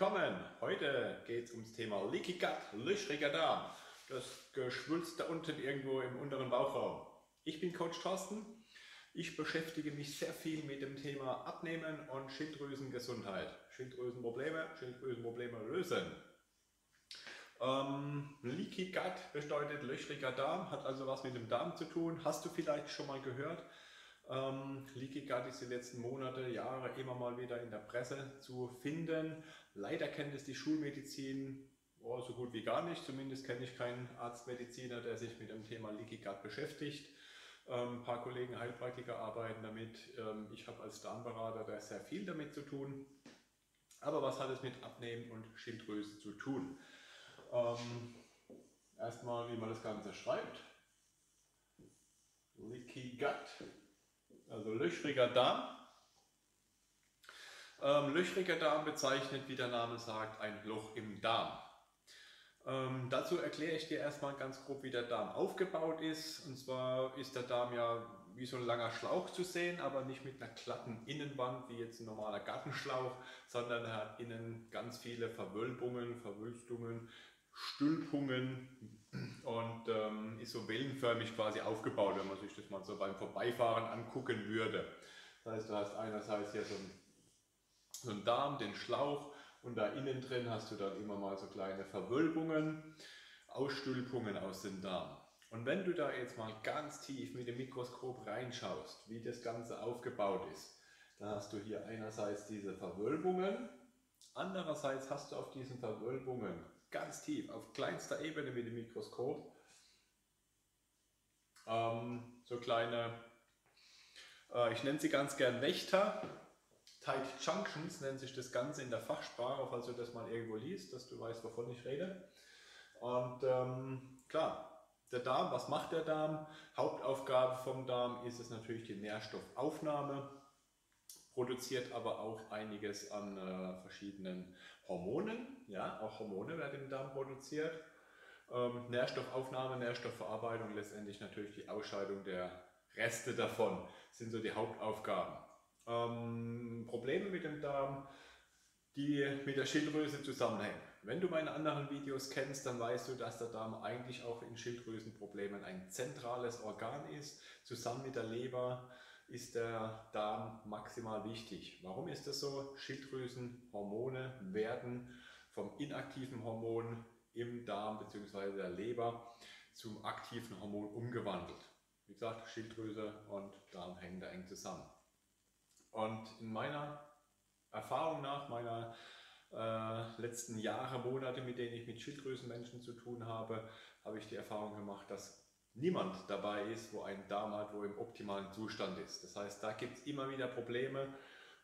willkommen. Heute geht es ums Thema Leaky Gut, löchriger Darm. Das Geschwulst da unten irgendwo im unteren Bauchraum. Ich bin Coach Thorsten. Ich beschäftige mich sehr viel mit dem Thema Abnehmen und Schilddrüsengesundheit. Schilddrüsenprobleme, Schilddrüsenprobleme lösen. Ähm, Leaky Gut bedeutet löchriger Darm, hat also was mit dem Darm zu tun. Hast du vielleicht schon mal gehört? Ähm, Leaky Gut ist die letzten Monate, Jahre immer mal wieder in der Presse zu finden. Leider kennt es die Schulmedizin oh, so gut wie gar nicht. Zumindest kenne ich keinen Arztmediziner, der sich mit dem Thema Leaky Gut beschäftigt. Ähm, ein paar Kollegen Heilpraktiker arbeiten damit. Ähm, ich habe als Darmberater da sehr viel damit zu tun. Aber was hat es mit Abnehmen und Schilddrüse zu tun? Ähm, erstmal, wie man das Ganze schreibt. Leaky Gut also löchriger Darm. Ähm, löchriger Darm bezeichnet, wie der Name sagt, ein Loch im Darm. Ähm, dazu erkläre ich dir erstmal ganz grob, wie der Darm aufgebaut ist. Und zwar ist der Darm ja wie so ein langer Schlauch zu sehen, aber nicht mit einer glatten Innenwand wie jetzt ein normaler Gartenschlauch, sondern er hat innen ganz viele Verwölbungen, Verwülstungen, Stülpungen und ähm, ist so wellenförmig quasi aufgebaut, wenn man sich das mal so beim Vorbeifahren angucken würde. Das heißt, du hast einerseits hier so einen, so einen Darm, den Schlauch und da innen drin hast du dann immer mal so kleine Verwölbungen, Ausstülpungen aus dem Darm. Und wenn du da jetzt mal ganz tief mit dem Mikroskop reinschaust, wie das Ganze aufgebaut ist, dann hast du hier einerseits diese Verwölbungen, andererseits hast du auf diesen Verwölbungen ganz tief, auf kleinster Ebene mit dem Mikroskop. Ähm, so kleine, äh, ich nenne sie ganz gern Wächter. Tight Junctions nennt sich das Ganze in der Fachsprache, falls du das mal irgendwo liest, dass du weißt, wovon ich rede. Und ähm, klar, der Darm, was macht der Darm? Hauptaufgabe vom Darm ist es natürlich die Nährstoffaufnahme, produziert aber auch einiges an äh, verschiedenen Hormonen, ja, auch Hormone werden im Darm produziert. Ähm, Nährstoffaufnahme, Nährstoffverarbeitung, letztendlich natürlich die Ausscheidung der Reste davon sind so die Hauptaufgaben. Ähm, Probleme mit dem Darm, die mit der Schilddrüse zusammenhängen. Wenn du meine anderen Videos kennst, dann weißt du, dass der Darm eigentlich auch in Schilddrüsenproblemen ein zentrales Organ ist, zusammen mit der Leber ist der Darm maximal wichtig. Warum ist das so? Schilddrüsenhormone werden vom inaktiven Hormon im Darm bzw. der Leber zum aktiven Hormon umgewandelt. Wie gesagt, Schilddrüse und Darm hängen da eng zusammen. Und in meiner Erfahrung nach, meiner äh, letzten Jahre, Monate, mit denen ich mit Schilddrüsenmenschen zu tun habe, habe ich die Erfahrung gemacht, dass niemand dabei ist, wo ein Darm hat, wo im optimalen Zustand ist. Das heißt, da gibt es immer wieder Probleme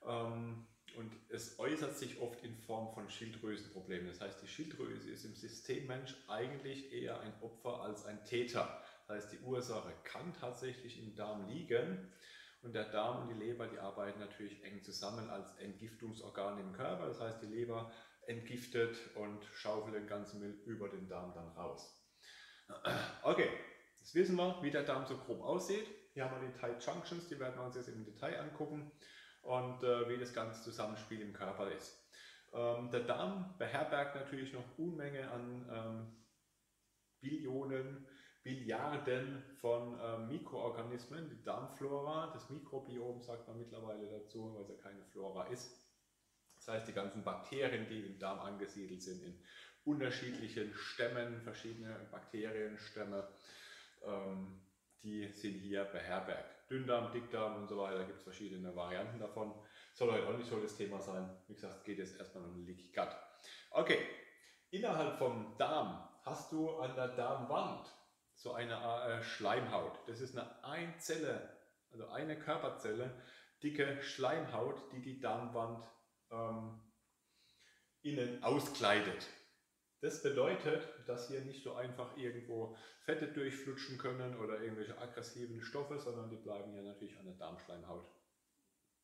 ähm, und es äußert sich oft in Form von Schilddrüsenproblemen. Das heißt, die Schilddrüse ist im System Mensch eigentlich eher ein Opfer als ein Täter. Das heißt, die Ursache kann tatsächlich im Darm liegen. Und der Darm und die Leber, die arbeiten natürlich eng zusammen als Entgiftungsorgan im Körper. Das heißt, die Leber entgiftet und schaufelt den ganzen Müll über den Darm dann raus. Okay, Jetzt wissen wir, wie der Darm so grob aussieht. Hier haben wir die Tight Junctions, die werden wir uns jetzt im Detail angucken und äh, wie das ganze Zusammenspiel im Körper ist. Ähm, der Darm beherbergt natürlich noch Unmenge an ähm, Billionen, Billiarden von äh, Mikroorganismen, die Darmflora, das Mikrobiom sagt man mittlerweile dazu, weil es ja keine Flora ist. Das heißt, die ganzen Bakterien, die im Darm angesiedelt sind, in unterschiedlichen Stämmen, verschiedene Bakterienstämme, ähm, die sind hier beherbergt. Dünndarm, Dickdarm und so weiter, gibt es verschiedene Varianten davon. Soll heute auch nicht so das Thema sein. Wie gesagt, es geht jetzt erstmal um Leaky Gut. Okay, innerhalb vom Darm hast du an der Darmwand so eine äh, Schleimhaut. Das ist eine Einzelle, also eine Körperzelle, dicke Schleimhaut, die die Darmwand ähm, innen auskleidet. Das bedeutet, dass hier nicht so einfach irgendwo Fette durchflutschen können oder irgendwelche aggressiven Stoffe, sondern die bleiben hier natürlich an der Darmschleimhaut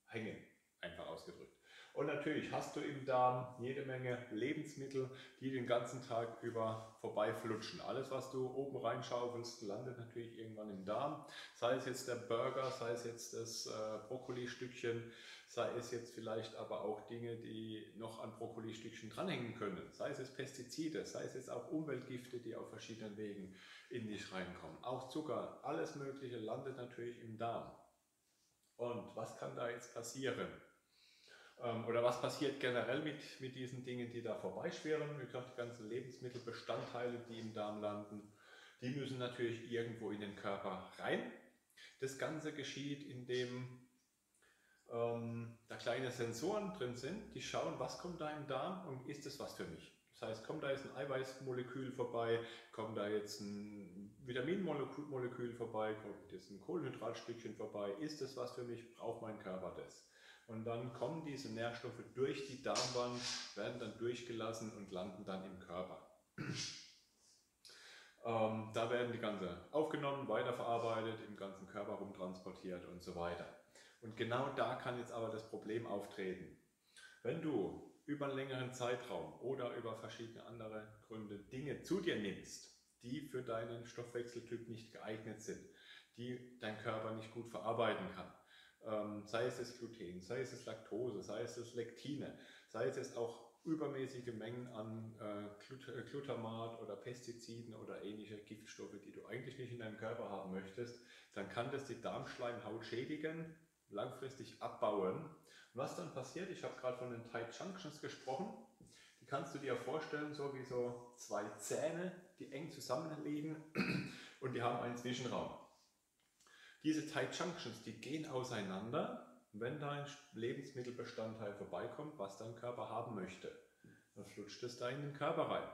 hängen, einfach ausgedrückt. Und natürlich hast du im Darm jede Menge Lebensmittel, die den ganzen Tag über vorbeiflutschen. Alles, was du oben reinschaufelst, landet natürlich irgendwann im Darm. Sei es jetzt der Burger, sei es jetzt das äh, Brokkoli-Stückchen, sei es jetzt vielleicht aber auch Dinge, die noch an Brokkoli-Stückchen dranhängen können. Sei es jetzt Pestizide, sei es jetzt auch Umweltgifte, die auf verschiedenen Wegen in dich reinkommen. Auch Zucker, alles Mögliche landet natürlich im Darm. Und was kann da jetzt passieren? Ähm, oder was passiert generell mit, mit diesen Dingen, die da vorbeischwirren? Wie gesagt, die ganzen Lebensmittelbestandteile, die im Darm landen, die müssen natürlich irgendwo in den Körper rein. Das Ganze geschieht, indem ähm, da kleine Sensoren drin sind, die schauen, was kommt da im Darm und ist das was für mich. Das heißt, kommt da jetzt ein Eiweißmolekül vorbei, kommt da jetzt ein Vitaminmolekül vorbei, kommt jetzt ein Kohlenhydratstückchen vorbei, ist das was für mich, braucht mein Körper das? Und dann kommen diese Nährstoffe durch die Darmwand, werden dann durchgelassen und landen dann im Körper. Ähm, da werden die ganze aufgenommen, weiterverarbeitet, im ganzen Körper rumtransportiert und so weiter. Und genau da kann jetzt aber das Problem auftreten. Wenn du über einen längeren Zeitraum oder über verschiedene andere Gründe Dinge zu dir nimmst, die für deinen Stoffwechseltyp nicht geeignet sind, die dein Körper nicht gut verarbeiten kann, ähm, sei es das Gluten, sei es das Laktose, sei es das Lektine, sei es auch übermäßige Mengen an äh, Glutamat oder Pestiziden oder ähnliche Giftstoffe, die du eigentlich nicht in deinem Körper haben möchtest, dann kann das die Darmschleimhaut schädigen, langfristig abbauen. Und was dann passiert, ich habe gerade von den Tight Junctions gesprochen, die kannst du dir vorstellen, so wie so zwei Zähne, die eng zusammenliegen und die haben einen Zwischenraum. Diese Tight Junctions, die gehen auseinander, wenn dein Lebensmittelbestandteil vorbeikommt, was dein Körper haben möchte. Dann flutscht es da in den Körper rein.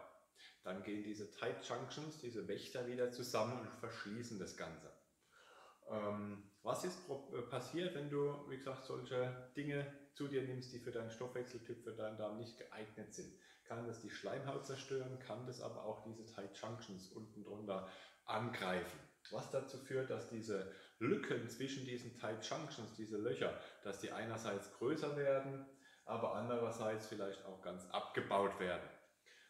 Dann gehen diese Tight Junctions, diese Wächter wieder zusammen und verschließen das Ganze. Ähm, was ist äh, passiert, wenn du, wie gesagt, solche Dinge zu dir nimmst, die für deinen Stoffwechseltyp, für deinen Darm nicht geeignet sind? Kann das die Schleimhaut zerstören, kann das aber auch diese Tight Junctions unten drunter angreifen. Was dazu führt, dass diese Lücken zwischen diesen Tight Junctions, diese Löcher, dass die einerseits größer werden, aber andererseits vielleicht auch ganz abgebaut werden.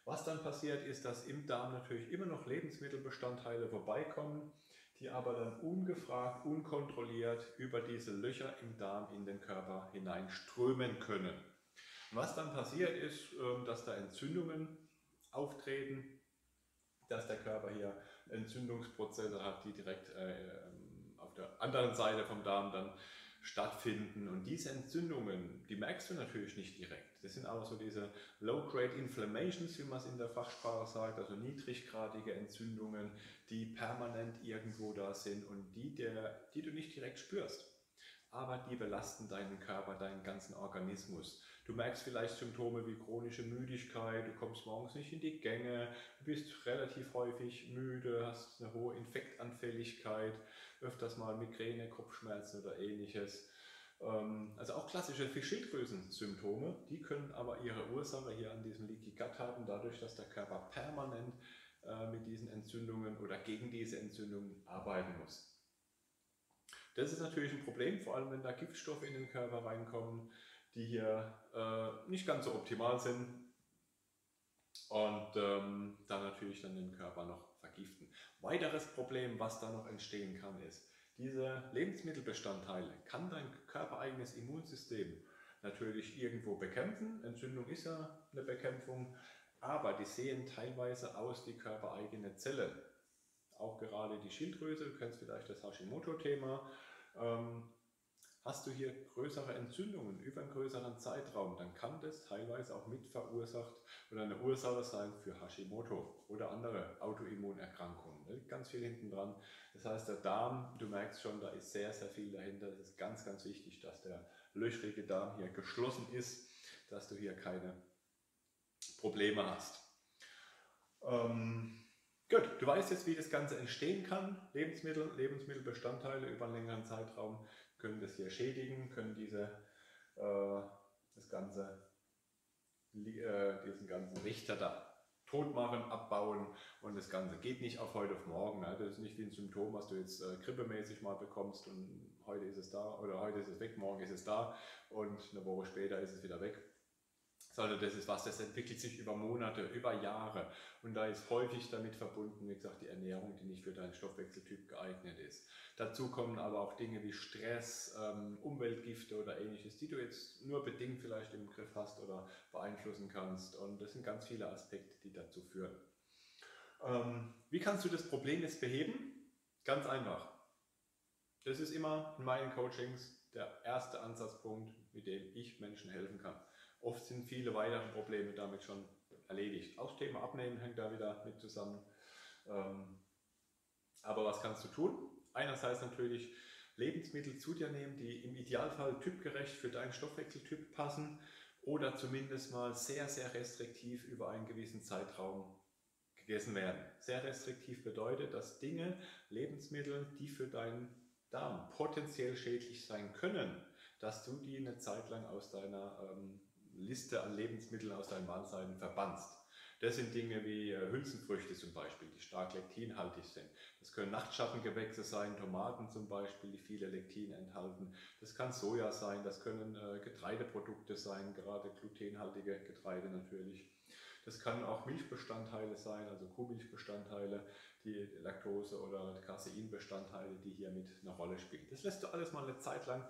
Was dann passiert ist, dass im Darm natürlich immer noch Lebensmittelbestandteile vorbeikommen, die aber dann ungefragt, unkontrolliert über diese Löcher im Darm in den Körper hineinströmen können. Was dann passiert ist, ähm, dass da Entzündungen auftreten, dass der Körper hier Entzündungsprozesse hat, die direkt äh, der anderen Seite vom Darm dann stattfinden. Und diese Entzündungen, die merkst du natürlich nicht direkt. Das sind aber so diese Low-Grade Inflammations, wie man es in der Fachsprache sagt, also niedriggradige Entzündungen, die permanent irgendwo da sind und die, der, die du nicht direkt spürst. Aber die belasten deinen Körper, deinen ganzen Organismus. Du merkst vielleicht Symptome wie chronische Müdigkeit, du kommst morgens nicht in die Gänge, du bist relativ häufig müde, hast eine hohe Infektanfälligkeit, öfters mal Migräne, Kopfschmerzen oder ähnliches. Ähm, also auch klassische Schilddrüsen-Symptome, die können aber ihre Ursache hier an diesem Leaky Gut haben, dadurch, dass der Körper permanent äh, mit diesen Entzündungen oder gegen diese Entzündungen arbeiten muss. Das ist natürlich ein Problem, vor allem wenn da Giftstoffe in den Körper reinkommen die hier äh, nicht ganz so optimal sind und ähm, dann natürlich dann den Körper noch vergiften. Weiteres Problem, was da noch entstehen kann, ist, diese Lebensmittelbestandteile kann dein körpereigenes Immunsystem natürlich irgendwo bekämpfen. Entzündung ist ja eine Bekämpfung, aber die sehen teilweise aus wie körpereigene Zellen. Auch gerade die Schilddrüse, du kennst vielleicht das Hashimoto-Thema, ähm, Hast du hier größere Entzündungen über einen größeren Zeitraum, dann kann das teilweise auch mit verursacht oder eine Ursache sein für Hashimoto oder andere Autoimmunerkrankungen. Da liegt ganz viel hinten dran. Das heißt, der Darm, du merkst schon, da ist sehr, sehr viel dahinter. Es ist ganz, ganz wichtig, dass der löchrige Darm hier geschlossen ist, dass du hier keine Probleme hast. Ähm, gut, du weißt jetzt, wie das Ganze entstehen kann. Lebensmittel, Lebensmittelbestandteile über einen längeren Zeitraum können das hier schädigen, können diese, äh, das ganze, äh, diesen ganzen Richter da tot machen, abbauen und das Ganze geht nicht auf heute auf morgen. Ne? Das ist nicht wie ein Symptom, was du jetzt äh, grippemäßig mal bekommst und heute ist es da oder heute ist es weg, morgen ist es da und eine Woche später ist es wieder weg sondern das ist was, das entwickelt sich über Monate, über Jahre. Und da ist häufig damit verbunden, wie gesagt, die Ernährung, die nicht für deinen Stoffwechseltyp geeignet ist. Dazu kommen aber auch Dinge wie Stress, ähm, Umweltgifte oder ähnliches, die du jetzt nur bedingt vielleicht im Griff hast oder beeinflussen kannst. Und das sind ganz viele Aspekte, die dazu führen. Ähm, wie kannst du das Problem jetzt beheben? Ganz einfach. Das ist immer in meinen Coachings der erste Ansatzpunkt, mit dem ich Menschen helfen kann. Oft sind viele weitere Probleme damit schon erledigt. Auch das Thema Abnehmen hängt da wieder mit zusammen. Ähm, aber was kannst du tun? Einerseits natürlich Lebensmittel zu dir nehmen, die im Idealfall typgerecht für deinen Stoffwechseltyp passen oder zumindest mal sehr, sehr restriktiv über einen gewissen Zeitraum gegessen werden. Sehr restriktiv bedeutet, dass Dinge, Lebensmittel, die für deinen Darm potenziell schädlich sein können, dass du die eine Zeit lang aus deiner ähm, Liste an Lebensmitteln aus deinen Mahlzeiten verbannst. Das sind Dinge wie äh, Hülsenfrüchte zum Beispiel, die stark lektinhaltig sind. Das können Nachtschattengewächse sein, Tomaten zum Beispiel, die viele Lektin enthalten. Das kann Soja sein, das können äh, Getreideprodukte sein, gerade glutenhaltige Getreide natürlich. Das kann auch Milchbestandteile sein, also Kuhmilchbestandteile, die Laktose oder Caseinbestandteile, die hier mit einer Rolle spielen. Das lässt du alles mal eine Zeit lang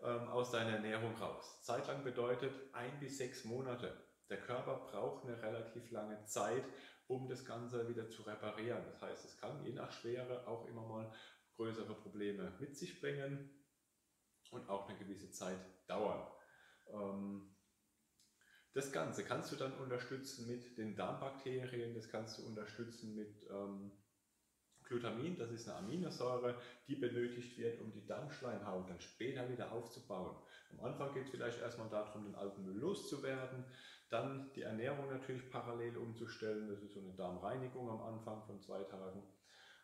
ähm, aus deiner Ernährung raus. Zeitlang bedeutet ein bis sechs Monate. Der Körper braucht eine relativ lange Zeit, um das Ganze wieder zu reparieren. Das heißt, es kann je nach Schwere auch immer mal größere Probleme mit sich bringen und auch eine gewisse Zeit dauern. Ähm, das Ganze kannst du dann unterstützen mit den Darmbakterien, das kannst du unterstützen mit ähm, Glutamin, das ist eine Aminosäure, die benötigt wird, um die Darmschleimhaut dann später wieder aufzubauen. Am Anfang geht es vielleicht erstmal darum, den alten Müll loszuwerden, dann die Ernährung natürlich parallel umzustellen. Das ist so eine Darmreinigung am Anfang von zwei Tagen.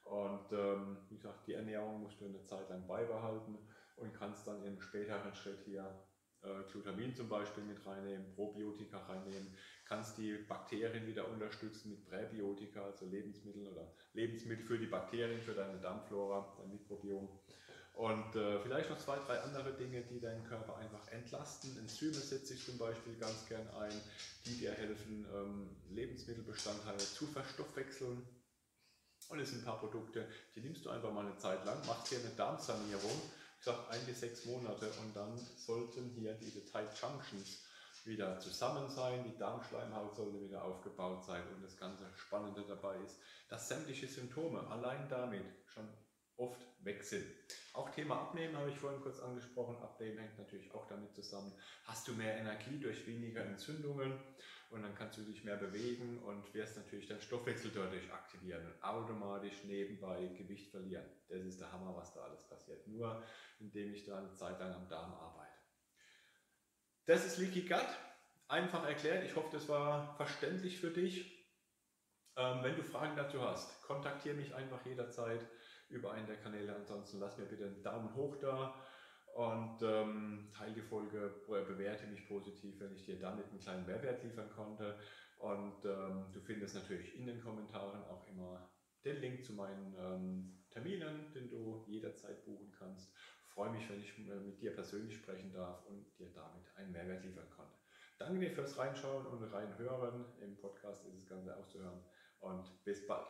Und ähm, wie gesagt, die Ernährung musst du eine Zeit lang beibehalten und kannst dann im späteren Schritt hier äh, Glutamin zum Beispiel mit reinnehmen, Probiotika reinnehmen, kannst die Bakterien wieder unterstützen mit Präbiotika, also Lebensmittel oder Lebensmittel für die Bakterien, für deine Darmflora, dein Mikrobiom. Und äh, vielleicht noch zwei, drei andere Dinge, die deinen Körper einfach entlasten. Enzyme setze ich zum Beispiel ganz gern ein, die dir helfen, ähm, Lebensmittelbestandteile zu verstoffwechseln. Und es sind ein paar Produkte, die nimmst du einfach mal eine Zeit lang, machst dir eine Darmsanierung, ich sage ein bis sechs Monate und dann sollten hier diese Tight Junctions wieder zusammen sein, die Darmschleimhaut sollte wieder aufgebaut sein und das ganze Spannende dabei ist, dass sämtliche Symptome allein damit schon oft weg sind. Auch Thema Abnehmen habe ich vorhin kurz angesprochen. Abnehmen hängt natürlich auch damit zusammen. Hast du mehr Energie durch weniger Entzündungen und dann kannst du dich mehr bewegen und wirst natürlich deinen Stoffwechsel dadurch aktivieren und automatisch nebenbei Gewicht verlieren. Das ist der Hammer, was da alles passiert. Nur indem ich da eine Zeit lang am Darm arbeite. Das ist Leaky Gut. Einfach erklärt. Ich hoffe, das war verständlich für dich. Ähm, wenn du Fragen dazu hast, kontaktiere mich einfach jederzeit über einen der Kanäle. Ansonsten lass mir bitte einen Daumen hoch da und ähm, teile die Folge, bewerte mich positiv, wenn ich dir damit einen kleinen Mehrwert liefern konnte. Und ähm, du findest natürlich in den Kommentaren auch immer den Link zu meinen ähm, Terminen, den du jederzeit buchen kannst. Ich freue mich, wenn ich äh, mit dir persönlich sprechen darf und dir damit einen Mehrwert liefern konnte. Danke dir fürs Reinschauen und Reinhören. Im Podcast ist das Ganze auszuhören und bis bald.